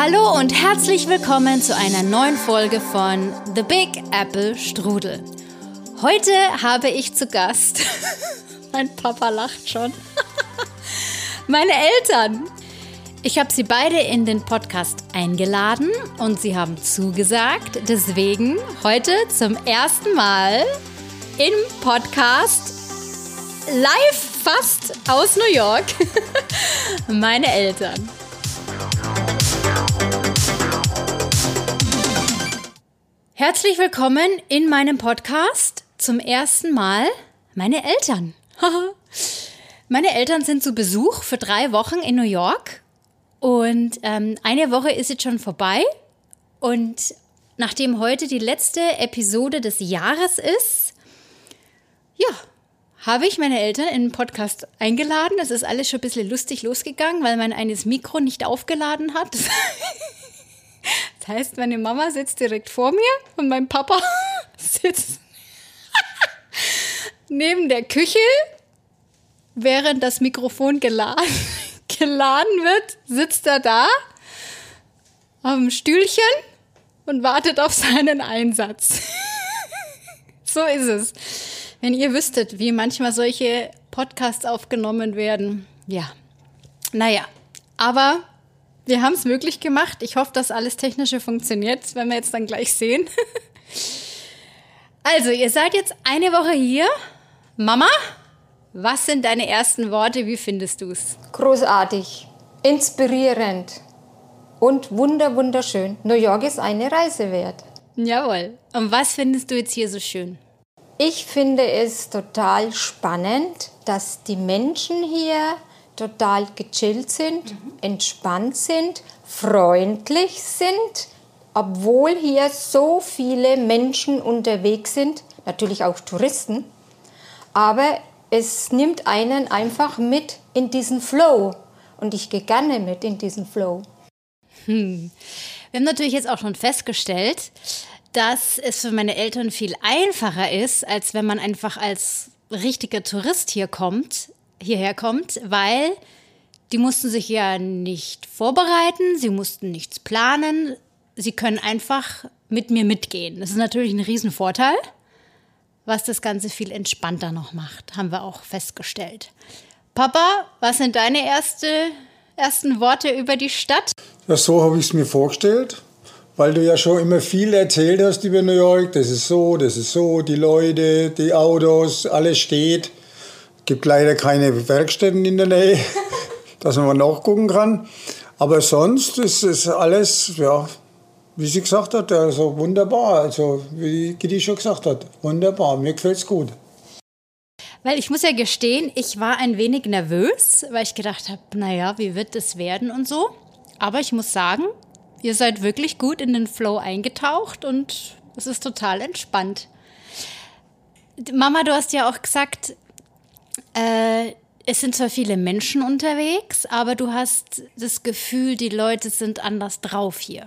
Hallo und herzlich willkommen zu einer neuen Folge von The Big Apple Strudel. Heute habe ich zu Gast, mein Papa lacht schon, meine Eltern. Ich habe sie beide in den Podcast eingeladen und sie haben zugesagt. Deswegen heute zum ersten Mal im Podcast live fast aus New York meine Eltern. Herzlich willkommen in meinem Podcast. Zum ersten Mal meine Eltern. meine Eltern sind zu Besuch für drei Wochen in New York. Und ähm, eine Woche ist jetzt schon vorbei. Und nachdem heute die letzte Episode des Jahres ist, ja, habe ich meine Eltern in den Podcast eingeladen. Es ist alles schon ein bisschen lustig losgegangen, weil mein eines Mikro nicht aufgeladen hat. Heißt, meine Mama sitzt direkt vor mir und mein Papa sitzt neben der Küche, während das Mikrofon geladen, geladen wird, sitzt er da auf dem Stühlchen und wartet auf seinen Einsatz. so ist es. Wenn ihr wüsstet, wie manchmal solche Podcasts aufgenommen werden. Ja. Naja, aber wir haben es möglich gemacht. Ich hoffe, dass alles Technische funktioniert. Das werden wir jetzt dann gleich sehen. also, ihr seid jetzt eine Woche hier. Mama, was sind deine ersten Worte? Wie findest du es? Großartig, inspirierend und wunder, wunderschön. New York ist eine Reise wert. Jawohl. Und was findest du jetzt hier so schön? Ich finde es total spannend, dass die Menschen hier total gechillt sind, mhm. entspannt sind, freundlich sind, obwohl hier so viele Menschen unterwegs sind, natürlich auch Touristen, aber es nimmt einen einfach mit in diesen Flow und ich gehe gerne mit in diesen Flow. Hm. Wir haben natürlich jetzt auch schon festgestellt, dass es für meine Eltern viel einfacher ist, als wenn man einfach als richtiger Tourist hier kommt, hierher kommt, weil die mussten sich ja nicht vorbereiten, sie mussten nichts planen, sie können einfach mit mir mitgehen. Das ist natürlich ein Riesenvorteil, was das Ganze viel entspannter noch macht, haben wir auch festgestellt. Papa, was sind deine erste, ersten Worte über die Stadt? Ja, so habe ich es mir vorgestellt, weil du ja schon immer viel erzählt hast über New York. Das ist so, das ist so, die Leute, die Autos, alles steht gibt leider keine Werkstätten in der Nähe, dass man nachgucken kann. Aber sonst ist es alles, ja, wie sie gesagt hat, also wunderbar. Also wie Gitti schon gesagt hat, wunderbar. Mir gefällt es gut. Weil ich muss ja gestehen, ich war ein wenig nervös, weil ich gedacht habe, naja, wie wird es werden und so. Aber ich muss sagen, ihr seid wirklich gut in den Flow eingetaucht und es ist total entspannt. Mama, du hast ja auch gesagt, äh, es sind zwar viele Menschen unterwegs, aber du hast das Gefühl, die Leute sind anders drauf hier.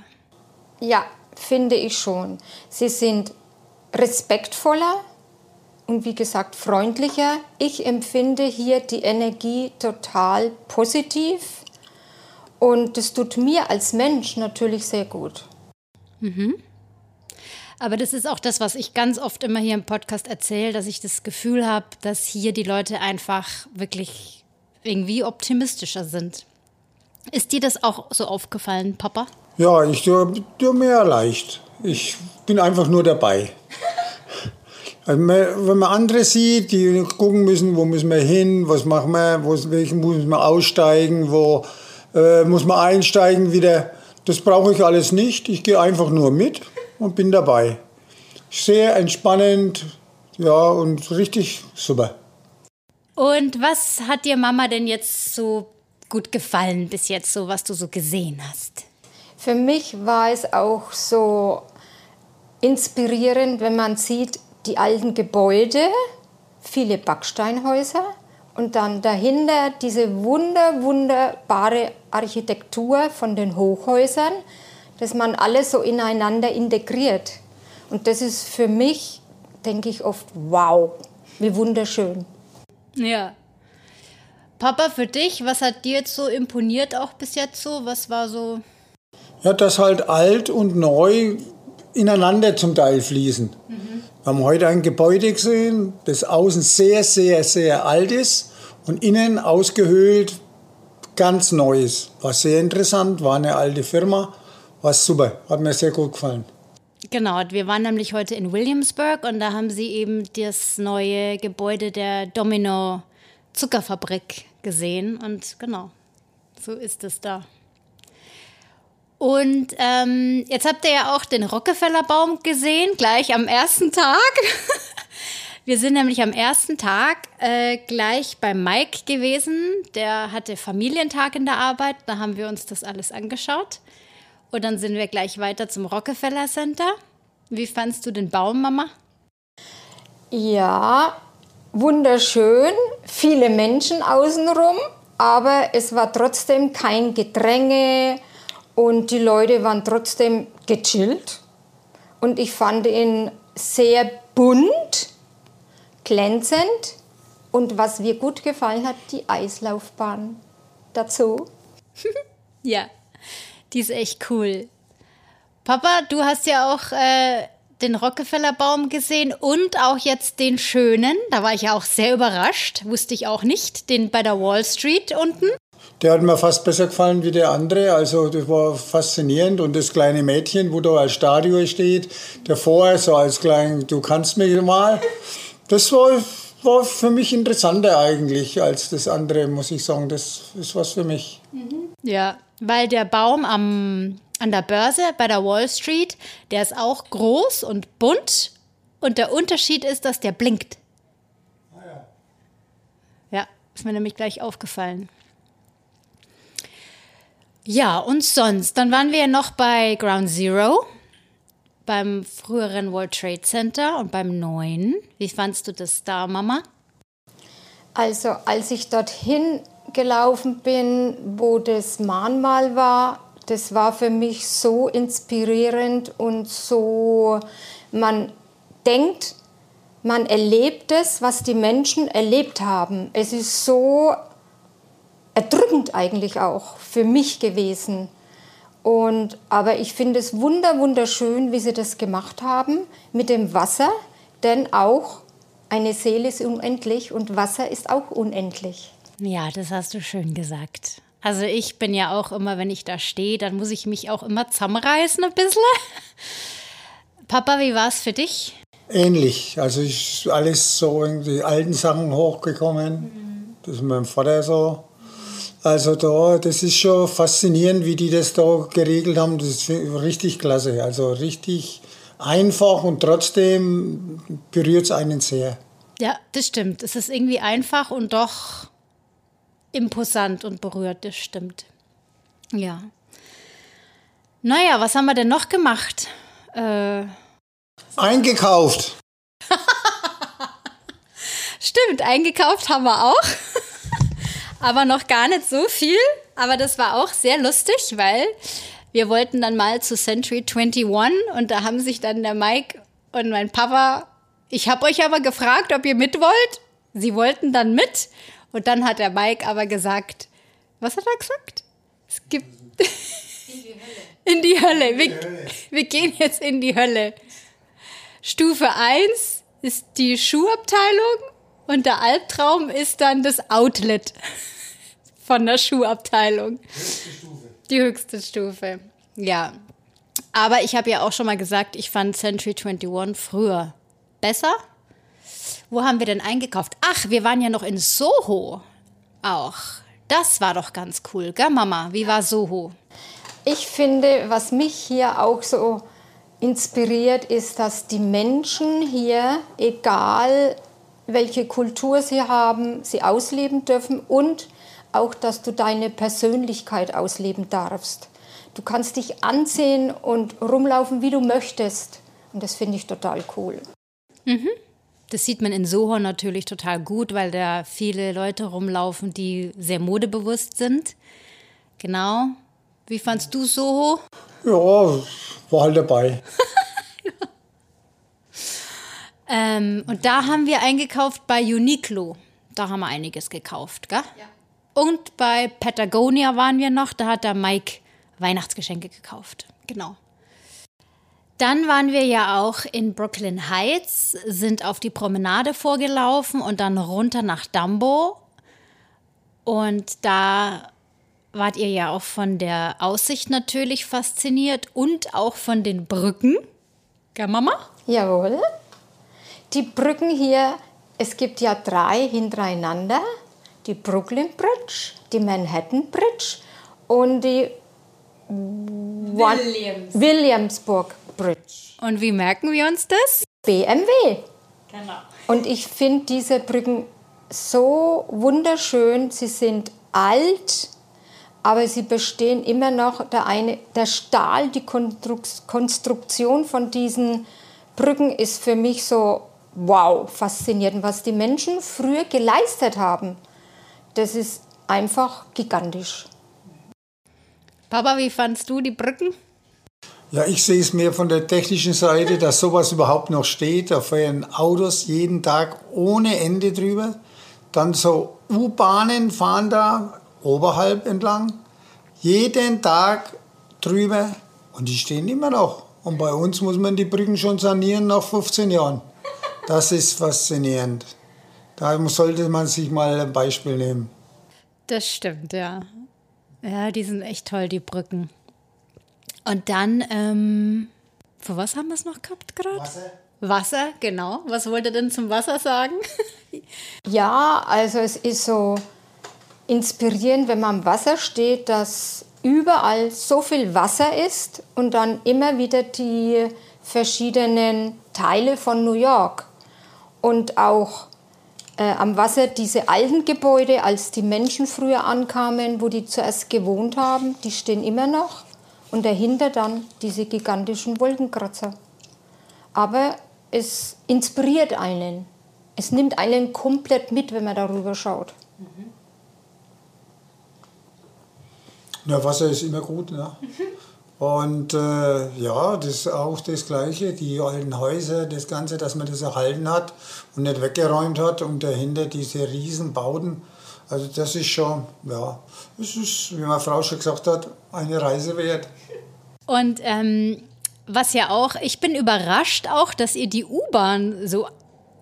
Ja, finde ich schon. Sie sind respektvoller und wie gesagt freundlicher. Ich empfinde hier die Energie total positiv und das tut mir als Mensch natürlich sehr gut. Mhm. Aber das ist auch das, was ich ganz oft immer hier im Podcast erzähle, dass ich das Gefühl habe, dass hier die Leute einfach wirklich irgendwie optimistischer sind. Ist dir das auch so aufgefallen, Papa? Ja, ich tue, tue mir leicht. Ich bin einfach nur dabei. Also wenn man andere sieht, die gucken müssen, wo müssen wir hin, was machen wir, wo muss man aussteigen, wo äh, muss man einsteigen wieder, das brauche ich alles nicht. Ich gehe einfach nur mit und bin dabei. Sehr entspannend, ja, und richtig super. Und was hat dir Mama denn jetzt so gut gefallen bis jetzt, so was du so gesehen hast? Für mich war es auch so inspirierend, wenn man sieht, die alten Gebäude, viele Backsteinhäuser und dann dahinter diese wunder, wunderbare Architektur von den Hochhäusern dass man alles so ineinander integriert. Und das ist für mich, denke ich oft, wow, wie wunderschön. Ja. Papa, für dich, was hat dir jetzt so imponiert auch bis jetzt so? Was war so? Ja, dass halt alt und neu ineinander zum Teil fließen. Mhm. Wir haben heute ein Gebäude gesehen, das außen sehr, sehr, sehr alt ist und innen ausgehöhlt ganz neu ist. War sehr interessant, war eine alte Firma, war super, hat mir sehr gut gefallen. Genau, wir waren nämlich heute in Williamsburg und da haben sie eben das neue Gebäude der Domino Zuckerfabrik gesehen und genau, so ist es da. Und ähm, jetzt habt ihr ja auch den Rockefeller-Baum gesehen, gleich am ersten Tag. Wir sind nämlich am ersten Tag äh, gleich bei Mike gewesen. Der hatte Familientag in der Arbeit. Da haben wir uns das alles angeschaut. Und dann sind wir gleich weiter zum Rockefeller Center. Wie fandst du den Baum, Mama? Ja, wunderschön. Viele Menschen außenrum. Aber es war trotzdem kein Gedränge und die Leute waren trotzdem gechillt. Und ich fand ihn sehr bunt, glänzend. Und was mir gut gefallen hat, die Eislaufbahn dazu. ja, die ist echt cool. Papa, du hast ja auch äh, den Rockefeller-Baum gesehen und auch jetzt den schönen. Da war ich ja auch sehr überrascht. Wusste ich auch nicht. Den bei der Wall Street unten. Der hat mir fast besser gefallen wie der andere. Also das war faszinierend. Und das kleine Mädchen, wo da als Statue steht, davor so als klein, du kannst mich mal. Das war, war für mich interessanter eigentlich als das andere, muss ich sagen. Das ist was für mich. Ja, weil der Baum am, an der Börse bei der Wall Street, der ist auch groß und bunt. Und der Unterschied ist, dass der blinkt. Ah ja. Ja, ist mir nämlich gleich aufgefallen. Ja, und sonst, dann waren wir noch bei Ground Zero, beim früheren World Trade Center und beim neuen. Wie fandst du das da, Mama? Also, als ich dorthin gelaufen bin, wo das Mahnmal war, das war für mich so inspirierend und so, man denkt, man erlebt es, was die Menschen erlebt haben. Es ist so erdrückend eigentlich auch für mich gewesen. Und, aber ich finde es wunder, wunderschön, wie sie das gemacht haben mit dem Wasser, denn auch eine Seele ist unendlich und Wasser ist auch unendlich. Ja, das hast du schön gesagt. Also ich bin ja auch immer, wenn ich da stehe, dann muss ich mich auch immer zusammenreißen ein bisschen. Papa, wie war es für dich? Ähnlich. Also ist alles so in die alten Sachen hochgekommen. Mhm. Das ist meinem Vater so also da, das ist schon faszinierend, wie die das da geregelt haben. Das ist richtig klasse. Also richtig einfach und trotzdem berührt es einen sehr. Ja, das stimmt. Es ist irgendwie einfach und doch imposant und berührt, das stimmt. Ja. Naja, was haben wir denn noch gemacht? Äh eingekauft. stimmt, eingekauft haben wir auch aber noch gar nicht so viel. Aber das war auch sehr lustig, weil wir wollten dann mal zu Century 21 und da haben sich dann der Mike und mein Papa, ich habe euch aber gefragt, ob ihr mit wollt. Sie wollten dann mit und dann hat der Mike aber gesagt, was hat er gesagt? Es gibt in die Hölle. In die Hölle. Wir, wir gehen jetzt in die Hölle. Stufe 1 ist die Schuhabteilung und der Albtraum ist dann das Outlet von der Schuhabteilung. Höchste Stufe. Die höchste Stufe. Ja. Aber ich habe ja auch schon mal gesagt, ich fand Century 21 früher besser. Wo haben wir denn eingekauft? Ach, wir waren ja noch in Soho auch. Das war doch ganz cool, gell, Mama? Wie war Soho? Ich finde, was mich hier auch so inspiriert, ist, dass die Menschen hier, egal welche Kultur sie haben, sie ausleben dürfen und auch, dass du deine Persönlichkeit ausleben darfst. Du kannst dich ansehen und rumlaufen, wie du möchtest. Und das finde ich total cool. Mhm. Das sieht man in Soho natürlich total gut, weil da viele Leute rumlaufen, die sehr modebewusst sind. Genau. Wie fandst du Soho? Ja, war halt dabei. ähm, und da haben wir eingekauft bei Uniqlo. Da haben wir einiges gekauft, gell? Ja. Und bei Patagonia waren wir noch, da hat der Mike Weihnachtsgeschenke gekauft. Genau. Dann waren wir ja auch in Brooklyn Heights, sind auf die Promenade vorgelaufen und dann runter nach Dumbo. Und da wart ihr ja auch von der Aussicht natürlich fasziniert und auch von den Brücken. Gell, Mama? Jawohl. Die Brücken hier, es gibt ja drei hintereinander. Die Brooklyn Bridge, die Manhattan Bridge und die Williams. Williamsburg Bridge. Und wie merken wir uns das? BMW. Genau. Und ich finde diese Brücken so wunderschön. Sie sind alt, aber sie bestehen immer noch. Der, eine, der Stahl, die Konstruktion von diesen Brücken ist für mich so wow, faszinierend. Was die Menschen früher geleistet haben, das ist einfach gigantisch. Papa, wie fandst du die Brücken? Ja, ich sehe es mehr von der technischen Seite, dass sowas überhaupt noch steht. Da fahren Autos jeden Tag ohne Ende drüber. Dann so U-Bahnen fahren da oberhalb entlang. Jeden Tag drüber und die stehen immer noch. Und bei uns muss man die Brücken schon sanieren nach 15 Jahren. Das ist faszinierend. Da sollte man sich mal ein Beispiel nehmen. Das stimmt, ja. Ja, die sind echt toll, die Brücken. Und dann, ähm, für was haben wir es noch gehabt gerade? Wasser. Wasser, genau. Was wollt ihr denn zum Wasser sagen? ja, also es ist so inspirierend, wenn man am Wasser steht, dass überall so viel Wasser ist und dann immer wieder die verschiedenen Teile von New York und auch äh, am Wasser diese alten Gebäude, als die Menschen früher ankamen, wo die zuerst gewohnt haben, die stehen immer noch und dahinter dann diese gigantischen Wolkenkratzer. Aber es inspiriert einen. Es nimmt einen komplett mit, wenn man darüber schaut. Ja, Wasser ist immer gut. Ne? Und äh, ja, das ist auch das Gleiche, die alten Häuser, das Ganze, dass man das erhalten hat und nicht weggeräumt hat und dahinter diese Riesenbauten. Also das ist schon, ja, es ist, wie meine Frau schon gesagt hat, eine Reise wert. Und ähm, was ja auch, ich bin überrascht auch, dass ihr die U-Bahn so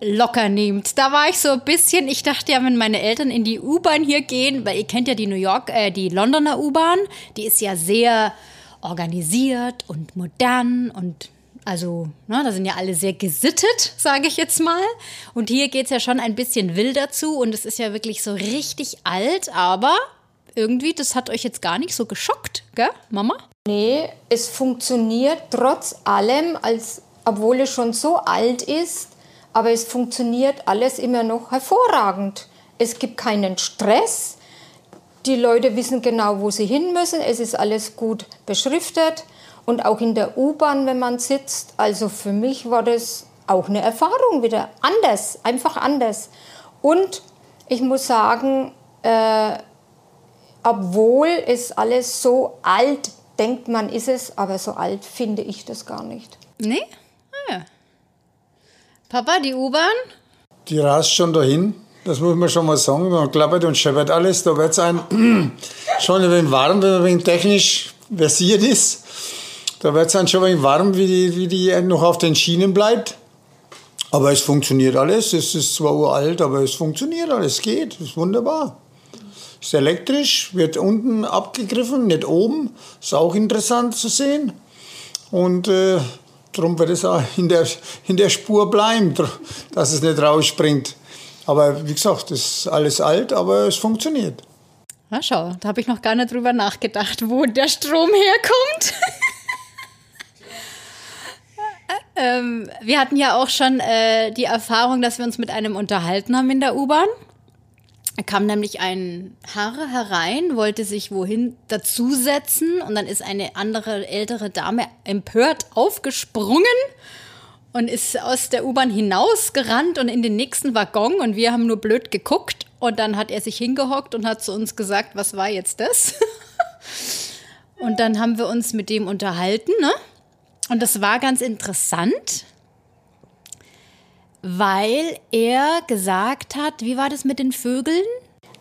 locker nehmt. Da war ich so ein bisschen, ich dachte ja, wenn meine Eltern in die U-Bahn hier gehen, weil ihr kennt ja die New York, äh, die Londoner U-Bahn, die ist ja sehr organisiert und modern und also, ne, da sind ja alle sehr gesittet, sage ich jetzt mal. Und hier geht es ja schon ein bisschen wilder zu und es ist ja wirklich so richtig alt, aber irgendwie, das hat euch jetzt gar nicht so geschockt, gell, Mama? Nee, es funktioniert trotz allem, als, obwohl es schon so alt ist, aber es funktioniert alles immer noch hervorragend. Es gibt keinen Stress. Die Leute wissen genau, wo sie hin müssen. Es ist alles gut beschriftet. Und auch in der U-Bahn, wenn man sitzt. Also für mich war das auch eine Erfahrung wieder. Anders, einfach anders. Und ich muss sagen, äh, obwohl es alles so alt denkt man, ist es, aber so alt finde ich das gar nicht. Nee? Ah, ja. Papa, die U-Bahn? Die rast schon dahin. Das muss man schon mal sagen. Da klappert und scheppert alles. Da wird es einem schon ein wenig warm, wenn man ein wenig technisch versiert ist. Da wird es einem schon ein wenig warm, wie die, wie die noch auf den Schienen bleibt. Aber es funktioniert alles. Es ist zwar uralt, aber es funktioniert alles. Es geht. Es ist wunderbar. Ist elektrisch, wird unten abgegriffen, nicht oben. Ist auch interessant zu sehen. Und äh, darum wird es auch in der, in der Spur bleiben, dass es nicht rausspringt. Aber wie gesagt, das ist alles alt, aber es funktioniert. Na schau, da habe ich noch gar nicht drüber nachgedacht, wo der Strom herkommt. ähm, wir hatten ja auch schon äh, die Erfahrung, dass wir uns mit einem unterhalten haben in der U-Bahn. Da kam nämlich ein Herr herein, wollte sich wohin dazusetzen und dann ist eine andere ältere Dame empört aufgesprungen und ist aus der U-Bahn hinausgerannt und in den nächsten Waggon und wir haben nur blöd geguckt und dann hat er sich hingehockt und hat zu uns gesagt, was war jetzt das? und dann haben wir uns mit dem unterhalten, ne? Und das war ganz interessant, weil er gesagt hat, wie war das mit den Vögeln?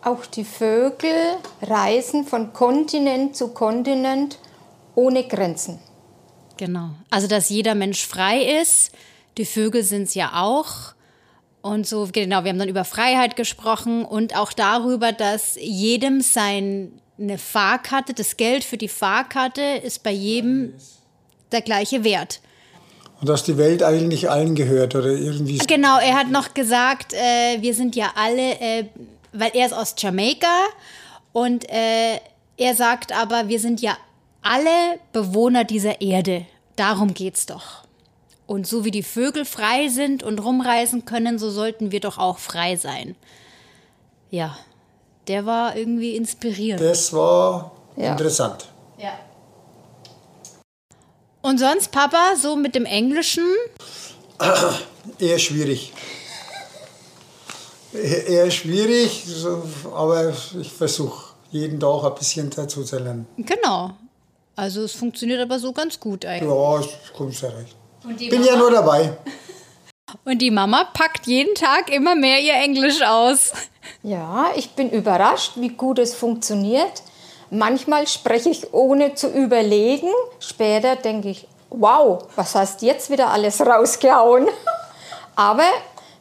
Auch die Vögel reisen von Kontinent zu Kontinent ohne Grenzen. Genau. Also, dass jeder Mensch frei ist. Die Vögel sind es ja auch. Und so, genau, wir haben dann über Freiheit gesprochen und auch darüber, dass jedem seine Fahrkarte, das Geld für die Fahrkarte ist bei jedem der gleiche Wert. Und dass die Welt eigentlich allen gehört oder irgendwie. Genau, er hat noch gesagt, äh, wir sind ja alle, äh, weil er ist aus Jamaika und äh, er sagt aber, wir sind ja alle Bewohner dieser Erde. Darum geht's doch. Und so wie die Vögel frei sind und rumreisen können, so sollten wir doch auch frei sein. Ja, der war irgendwie inspirierend. Das war Ja. interessant. Und sonst, Papa, so mit dem Englischen? Eher schwierig. Eher eher schwierig, aber ich versuche jeden Tag ein bisschen dazu zu lernen. Genau. Also es funktioniert aber so ganz gut eigentlich. Ja, ich komme sehr recht. Bin ja nur dabei. und die Mama packt jeden Tag immer mehr ihr Englisch aus. Ja, ich bin überrascht, wie gut es funktioniert. Manchmal spreche ich ohne zu überlegen. Später denke ich, wow, was hast jetzt wieder alles rausgehauen? Aber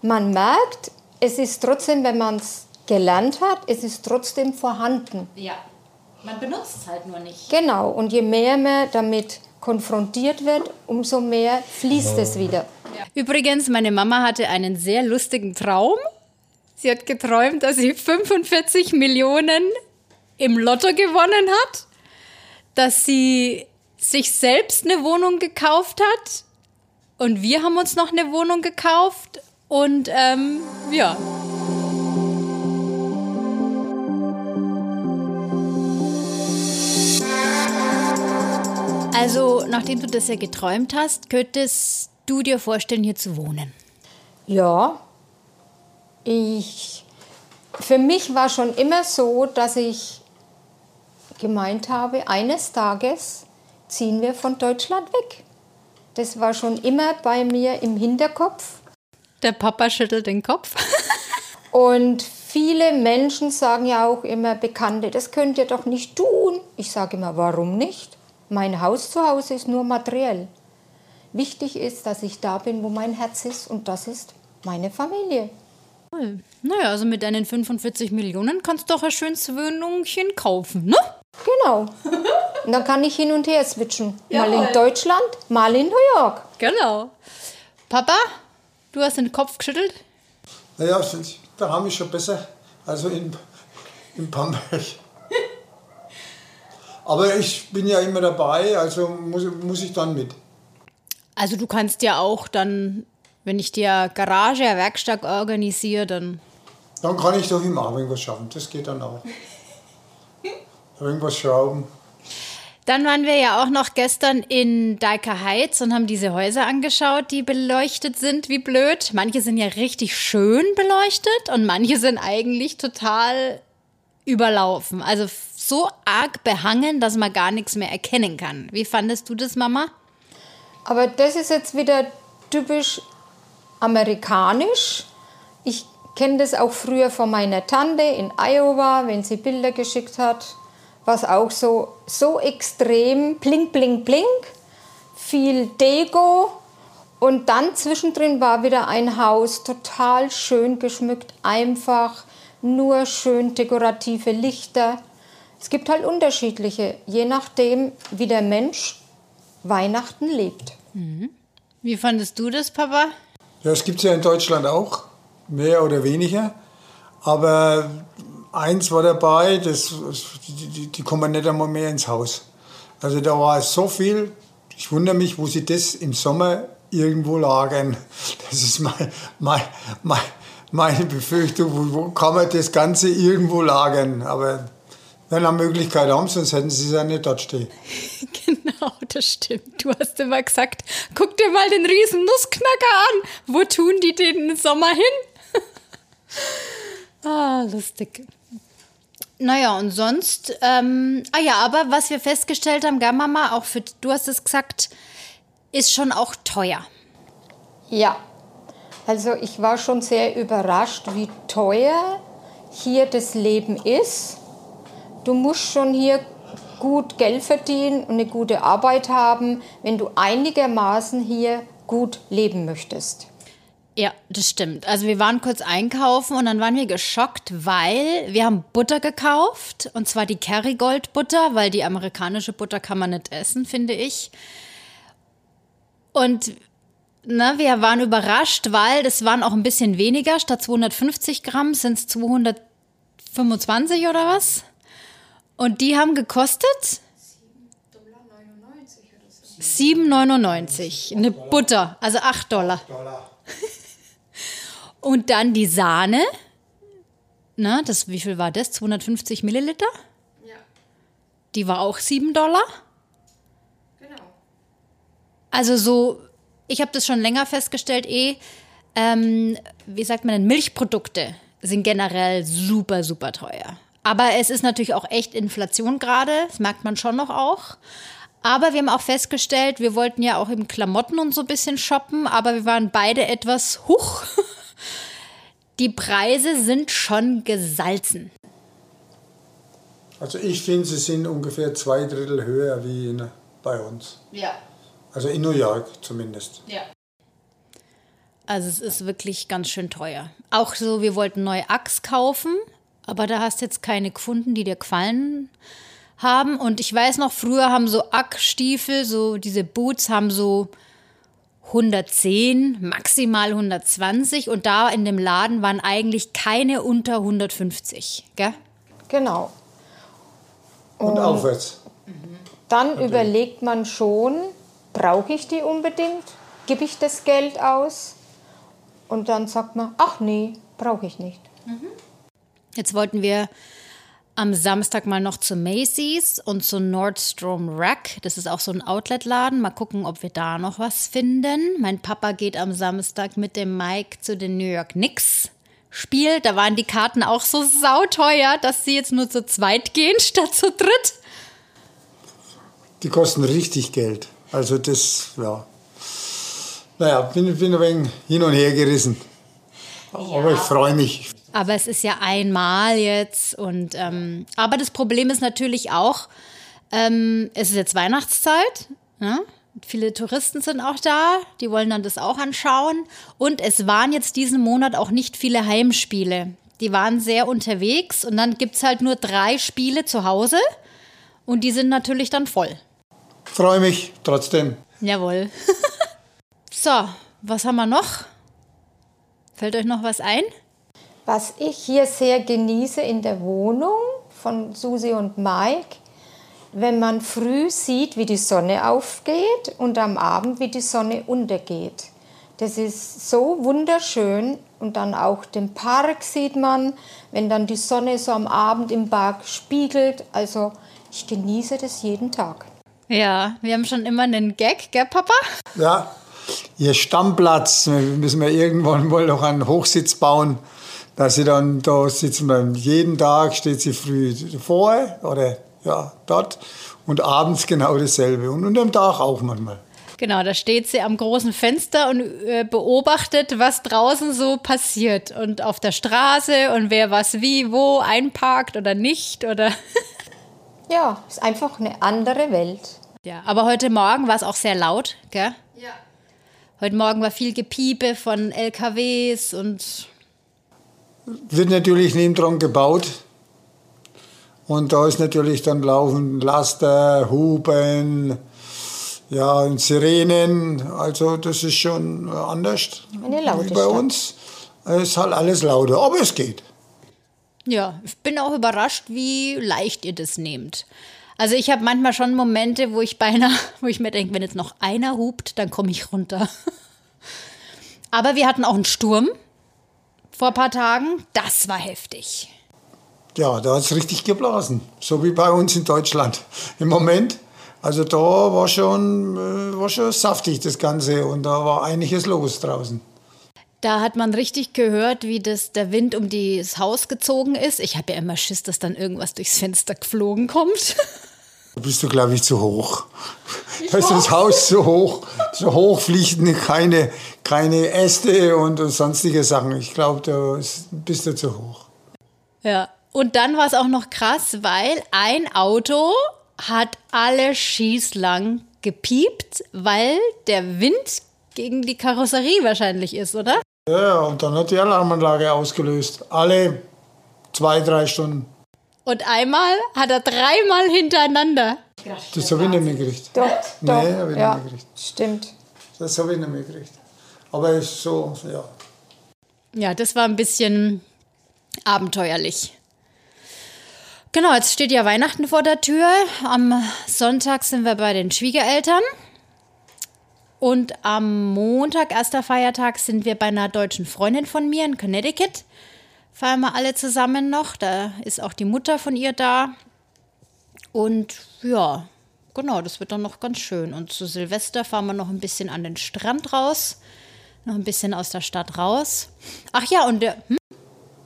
man merkt, es ist trotzdem, wenn man es gelernt hat, es ist trotzdem vorhanden. Ja. Man benutzt es halt nur nicht. Genau, und je mehr man damit konfrontiert wird, umso mehr fließt es wieder. Übrigens, meine Mama hatte einen sehr lustigen Traum. Sie hat geträumt, dass sie 45 Millionen im Lotto gewonnen hat, dass sie sich selbst eine Wohnung gekauft hat und wir haben uns noch eine Wohnung gekauft und ähm, ja. Also, nachdem du das ja geträumt hast, könntest du dir vorstellen, hier zu wohnen? Ja, ich, für mich war schon immer so, dass ich gemeint habe, eines Tages ziehen wir von Deutschland weg. Das war schon immer bei mir im Hinterkopf. Der Papa schüttelt den Kopf. Und viele Menschen sagen ja auch immer, Bekannte, das könnt ihr doch nicht tun. Ich sage immer, warum nicht? Mein Haus zu Hause ist nur materiell. Wichtig ist, dass ich da bin, wo mein Herz ist und das ist meine Familie. Naja, also mit deinen 45 Millionen kannst du doch ein schönes Wohnungchen kaufen, ne? Genau. Und dann kann ich hin und her switchen. Mal Jawohl. in Deutschland, mal in New York. Genau. Papa, du hast den Kopf geschüttelt? Naja, da haben wir schon besser. Also in, in Bamberg. Aber ich bin ja immer dabei, also muss, muss ich dann mit. Also du kannst ja auch dann, wenn ich dir Garage, Werkstatt organisiere, dann... Dann kann ich doch immer auch irgendwas schaffen. Das geht dann auch. Irgendwas schrauben. Dann waren wir ja auch noch gestern in Dyker Heights und haben diese Häuser angeschaut, die beleuchtet sind, wie blöd. Manche sind ja richtig schön beleuchtet und manche sind eigentlich total überlaufen. Also so arg behangen, dass man gar nichts mehr erkennen kann. Wie fandest du das, Mama? Aber das ist jetzt wieder typisch amerikanisch. Ich kenne das auch früher von meiner Tante in Iowa, wenn sie Bilder geschickt hat, was auch so, so extrem blink, blink, blink, viel Deko. Und dann zwischendrin war wieder ein Haus total schön geschmückt, einfach nur schön dekorative Lichter. Es gibt halt unterschiedliche, je nachdem, wie der Mensch Weihnachten lebt. Wie fandest du das, Papa? Ja, das gibt es ja in Deutschland auch, mehr oder weniger. Aber eins war dabei, das, die, die, kommen nicht einmal mehr ins Haus. Also da war so viel, ich wundere mich, wo sie das im Sommer irgendwo lagern. Das ist mein, mein, mein, meine Befürchtung, wo, wo kann man das Ganze irgendwo lagern. Aber wenn eine Möglichkeit haben, sonst hätten sie es ja nicht dort stehen. Genau, das stimmt. Du hast immer gesagt, guck dir mal den riesen Nussknacker an. Wo tun die den im Sommer hin? ah, lustig. Naja, und sonst, ähm, ah ja, aber was wir festgestellt haben, gell, Mama, auch für, du hast es gesagt, ist schon auch teuer. Ja, also ich war schon sehr überrascht, wie teuer hier das Leben ist. Du musst schon hier gut Geld verdienen und eine gute Arbeit haben, wenn du einigermaßen hier gut leben möchtest. Ja, das stimmt. Also wir waren kurz einkaufen und dann waren wir geschockt, weil wir haben Butter gekauft und zwar die Kerrygold Butter, weil die amerikanische Butter kann man nicht essen, finde ich. Und na, ne, wir waren überrascht, weil das waren auch ein bisschen weniger. Statt 250 Gramm sind es 225 oder was? Und die haben gekostet 7,99. Eine Butter, also 8 Dollar. Und dann die Sahne. Na, das, wie viel war das? 250 Milliliter? Ja. Die war auch 7 Dollar. Genau. Also so, ich habe das schon länger festgestellt, eh, ähm, wie sagt man denn, Milchprodukte sind generell super, super teuer. Aber es ist natürlich auch echt Inflation gerade, das merkt man schon noch auch. Aber wir haben auch festgestellt, wir wollten ja auch im Klamotten und so ein bisschen shoppen, aber wir waren beide etwas hoch. Die Preise sind schon gesalzen. Also ich finde, sie sind ungefähr zwei Drittel höher wie in, bei uns. Ja. Also in New York zumindest. Ja. Also es ist wirklich ganz schön teuer. Auch so, wir wollten neue Axt kaufen, aber da hast jetzt keine gefunden, die dir gefallen haben. Und ich weiß noch, früher haben so Ackstiefel, so diese Boots haben so 110, maximal 120 und da in dem Laden waren eigentlich keine unter 150, gell? Genau. Und, und aufwärts. Dann Natürlich. überlegt man schon, brauche ich die unbedingt? Gebe ich das Geld aus? Und dann sagt man, ach nee, brauche ich nicht. Jetzt wollten wir am Samstag mal noch zu Macy's und zu Nordstrom Rack. Das ist auch so ein Outlet-Laden. Mal gucken, ob wir da noch was finden. Mein Papa geht am Samstag mit dem Mike zu den New York Knicks. Spiel, da waren die Karten auch so sauteuer, dass sie jetzt nur zu zweit gehen statt zu dritt. Die kosten richtig Geld. Also das, ja. Naja, bin, bin ein wenig hin und her gerissen. Ja. Aber ich freue mich. Aber es ist ja einmal jetzt und ähm, aber das Problem ist natürlich auch, ähm, es ist jetzt Weihnachtszeit. Ne? Viele Touristen sind auch da, die wollen dann das auch anschauen. Und es waren jetzt diesen Monat auch nicht viele Heimspiele. Die waren sehr unterwegs und dann gibt es halt nur drei Spiele zu Hause und die sind natürlich dann voll. Freue mich trotzdem. Jawohl. so, was haben wir noch? Fällt euch noch was ein? Was ich hier sehr genieße in der Wohnung von Susi und Mike, wenn man früh sieht, wie die Sonne aufgeht und am Abend, wie die Sonne untergeht. Das ist so wunderschön und dann auch den Park sieht man, wenn dann die Sonne so am Abend im Park spiegelt. Also ich genieße das jeden Tag. Ja, wir haben schon immer einen Gag, gell, Papa? Ja, ihr Stammplatz. Wir müssen wir irgendwann mal noch einen Hochsitz bauen dass sie dann da sitzen bleiben. Jeden Tag steht sie früh vor oder ja, dort und abends genau dasselbe und, und am Tag auch manchmal. Genau, da steht sie am großen Fenster und äh, beobachtet, was draußen so passiert und auf der Straße und wer was wie wo einparkt oder nicht oder. ja, ist einfach eine andere Welt. Ja, aber heute Morgen war es auch sehr laut, gell? Ja. Heute Morgen war viel Gepiepe von LKWs und wird natürlich nebendran gebaut. Und da ist natürlich dann laufen Laster, Hupen, ja, und Sirenen. Also das ist schon anders Eine laute wie bei uns. Es ist halt alles lauter, aber es geht. Ja, ich bin auch überrascht, wie leicht ihr das nehmt. Also ich habe manchmal schon Momente, wo ich beinahe, wo ich mir denke, wenn jetzt noch einer hupt, dann komme ich runter. Aber wir hatten auch einen Sturm vor ein paar Tagen. Das war heftig. Ja, da hat es richtig geblasen. So wie bei uns in Deutschland im Moment. Also da war schon, äh, war schon saftig das Ganze und da war einiges los draußen. Da hat man richtig gehört, wie das, der Wind um das Haus gezogen ist. Ich habe ja immer Schiss, dass dann irgendwas durchs Fenster geflogen kommt. Da bist du, glaube ich, zu hoch. Da ist das Haus zu hoch. So hoch fliegen keine, keine Äste und, und sonstige Sachen. Ich glaube, da bist du zu hoch. Ja, und dann war es auch noch krass, weil ein Auto hat alle schießlang gepiept, weil der Wind gegen die Karosserie wahrscheinlich ist, oder? Ja, und dann hat die Alarmanlage ausgelöst. Alle zwei, drei Stunden. Und einmal hat er dreimal hintereinander. Das habe ich nicht mehr gekriegt. Doch, doch. Nee, habe ich ja, nicht mehr gekriegt. Stimmt. Das habe ich nicht mehr gekriegt. Aber ist so, ja. Ja, das war ein bisschen abenteuerlich. Genau, jetzt steht ja Weihnachten vor der Tür. Am Sonntag sind wir bei den Schwiegereltern. Und am Montag, erster Feiertag, sind wir bei einer deutschen Freundin von mir in Connecticut. Feiern wir alle zusammen noch. Da ist auch die Mutter von ihr da. Und ja, genau, das wird dann noch ganz schön. Und zu Silvester fahren wir noch ein bisschen an den Strand raus. Noch ein bisschen aus der Stadt raus. Ach ja, und der. Hm?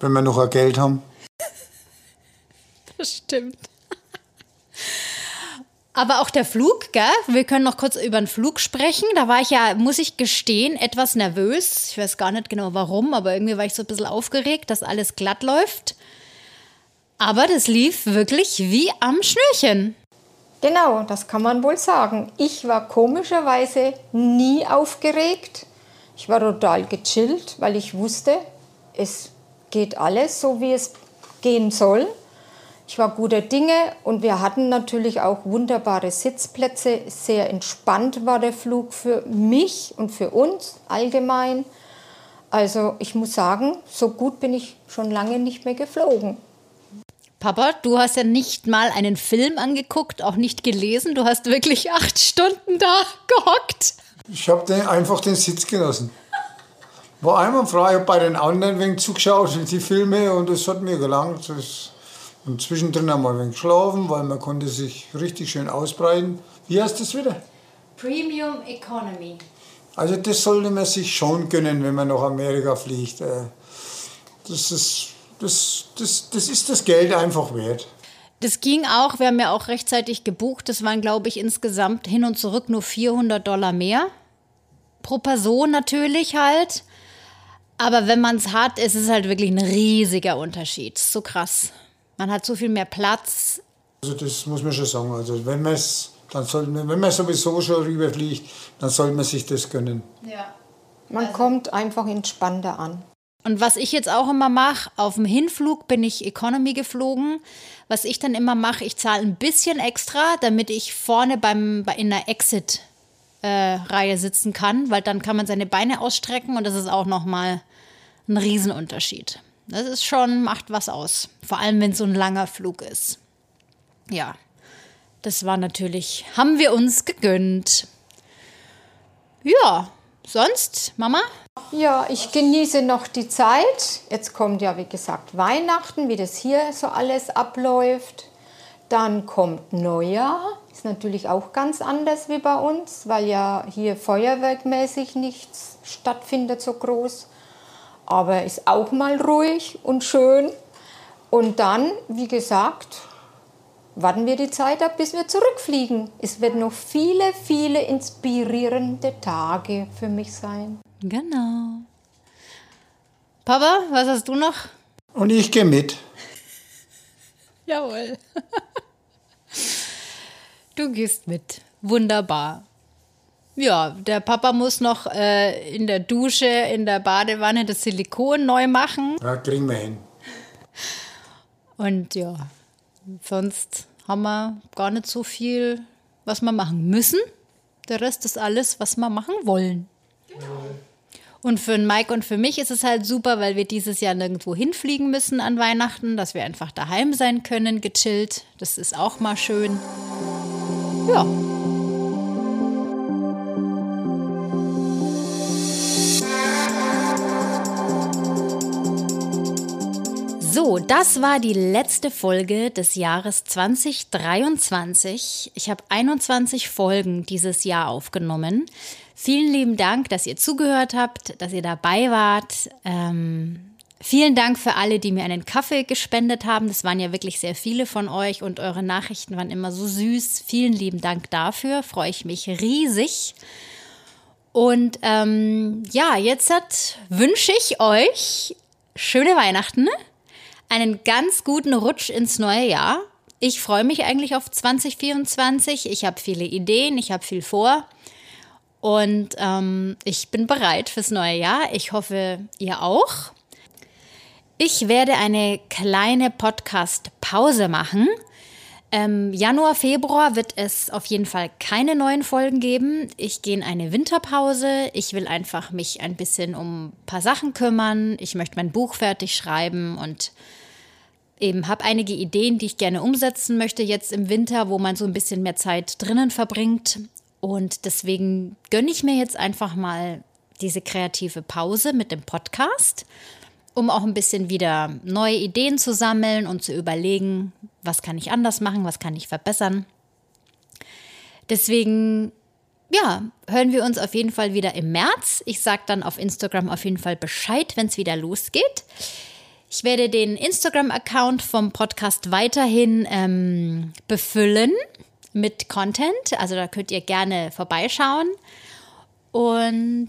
Wenn wir noch ein Geld haben. Das stimmt. Aber auch der Flug, gell? Wir können noch kurz über den Flug sprechen. Da war ich ja, muss ich gestehen, etwas nervös. Ich weiß gar nicht genau warum, aber irgendwie war ich so ein bisschen aufgeregt, dass alles glatt läuft. Aber das lief wirklich wie am Schnürchen. Genau, das kann man wohl sagen. Ich war komischerweise nie aufgeregt. Ich war total gechillt, weil ich wusste, es geht alles so, wie es gehen soll. Ich war guter Dinge und wir hatten natürlich auch wunderbare Sitzplätze. Sehr entspannt war der Flug für mich und für uns allgemein. Also ich muss sagen, so gut bin ich schon lange nicht mehr geflogen. Papa, du hast ja nicht mal einen Film angeguckt, auch nicht gelesen. Du hast wirklich acht Stunden da gehockt. Ich habe einfach den Sitz genossen. War einmal frei, ich habe bei den anderen wegen zugeschaut, die Filme, und das hat mir gelangt. Das und zwischendrin haben wir ein wenig geschlafen, weil man konnte sich richtig schön ausbreiten. Wie heißt das wieder? Premium Economy. Also das sollte man sich schon gönnen, wenn man nach Amerika fliegt. Äh, das ist das, das, das, ist das Geld einfach wert. Das ging auch, wir haben ja auch rechtzeitig gebucht. Das waren, glaube ich, insgesamt hin und zurück nur 400 Dollar mehr. Pro Person natürlich halt. Aber wenn man es hat, ist es halt wirklich ein riesiger Unterschied. So krass. Man hat so viel mehr Platz. Also das muss man schon sagen. Also wenn man es, dann soll, wenn man sowieso schon rüberfliegt, dann soll man sich das gönnen. Ja. Man also. kommt einfach entspannter an. Und was ich jetzt auch immer mache, auf dem Hinflug bin ich Economy geflogen. Was ich dann immer mache, ich zahle ein bisschen extra, damit ich vorne beim, in der Exit-Reihe äh, sitzen kann, weil dann kann man seine Beine ausstrecken und das ist auch nochmal ein Riesenunterschied. Das ist schon, macht was aus. Vor allem, wenn es so ein langer Flug ist. Ja, das war natürlich, haben wir uns gegönnt. Ja, sonst, Mama? Ja, ich genieße noch die Zeit. Jetzt kommt ja, wie gesagt, Weihnachten, wie das hier so alles abläuft. Dann kommt Neujahr. Ist natürlich auch ganz anders wie bei uns, weil ja hier feuerwerkmäßig nichts stattfindet so groß aber ist auch mal ruhig und schön. Und dann, wie gesagt, warten wir die Zeit ab, bis wir zurückfliegen. Es wird noch viele, viele inspirierende Tage für mich sein. Genau. Papa, was hast du noch? Und ich gehe mit. Jawohl. Du gehst mit. Wunderbar. Ja, der Papa muss noch äh, in der Dusche, in der Badewanne das Silikon neu machen. Ja, kriegen wir hin. Und ja, sonst haben wir gar nicht so viel, was wir machen müssen. Der Rest ist alles, was wir machen wollen. Und für Mike und für mich ist es halt super, weil wir dieses Jahr nirgendwo hinfliegen müssen an Weihnachten, dass wir einfach daheim sein können, gechillt. Das ist auch mal schön. Ja. So, das war die letzte Folge des Jahres 2023. Ich habe 21 Folgen dieses Jahr aufgenommen. Vielen lieben Dank, dass ihr zugehört habt, dass ihr dabei wart. Ähm, vielen Dank für alle, die mir einen Kaffee gespendet haben. Das waren ja wirklich sehr viele von euch und eure Nachrichten waren immer so süß. Vielen lieben Dank dafür. Freue ich mich riesig. Und ähm, ja, jetzt wünsche ich euch schöne Weihnachten einen ganz guten Rutsch ins neue Jahr. ich freue mich eigentlich auf 2024. Ich habe viele Ideen, ich habe viel vor. Und ähm, ich bin bereit fürs neue Jahr. Ich hoffe, ihr auch. Ich werde eine kleine Podcast-Pause machen. Ähm, Januar, Februar wird es auf jeden Fall keine neuen Folgen geben. Ich gehe in eine Winterpause. Ich will einfach mich ein bisschen um ein paar Sachen kümmern. Ich möchte mein Buch fertig schreiben und eben habe einige Ideen, die ich gerne umsetzen möchte jetzt im Winter, wo man so ein bisschen mehr Zeit drinnen verbringt. Und deswegen gönne ich mir jetzt einfach mal diese kreative Pause mit dem Podcast, um auch ein bisschen wieder neue Ideen zu sammeln und zu überlegen, was kann ich anders machen, was kann ich verbessern. Deswegen, ja, hören wir uns auf jeden Fall wieder im März. Ich sage dann auf Instagram auf jeden Fall Bescheid, wenn es wieder losgeht. Ich werde den Instagram-Account vom Podcast weiterhin ähm, befüllen mit Content. Also da könnt ihr gerne vorbeischauen. Und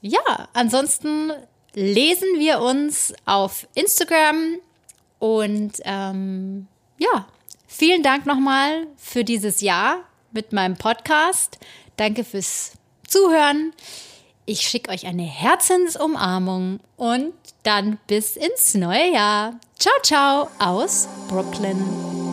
ja, ansonsten lesen wir uns auf Instagram. Und ähm, ja, vielen Dank nochmal für dieses Jahr mit meinem Podcast. Danke fürs Zuhören. Ich schicke euch eine Herzensumarmung und dann bis ins neue Jahr. Ciao, ciao aus Brooklyn.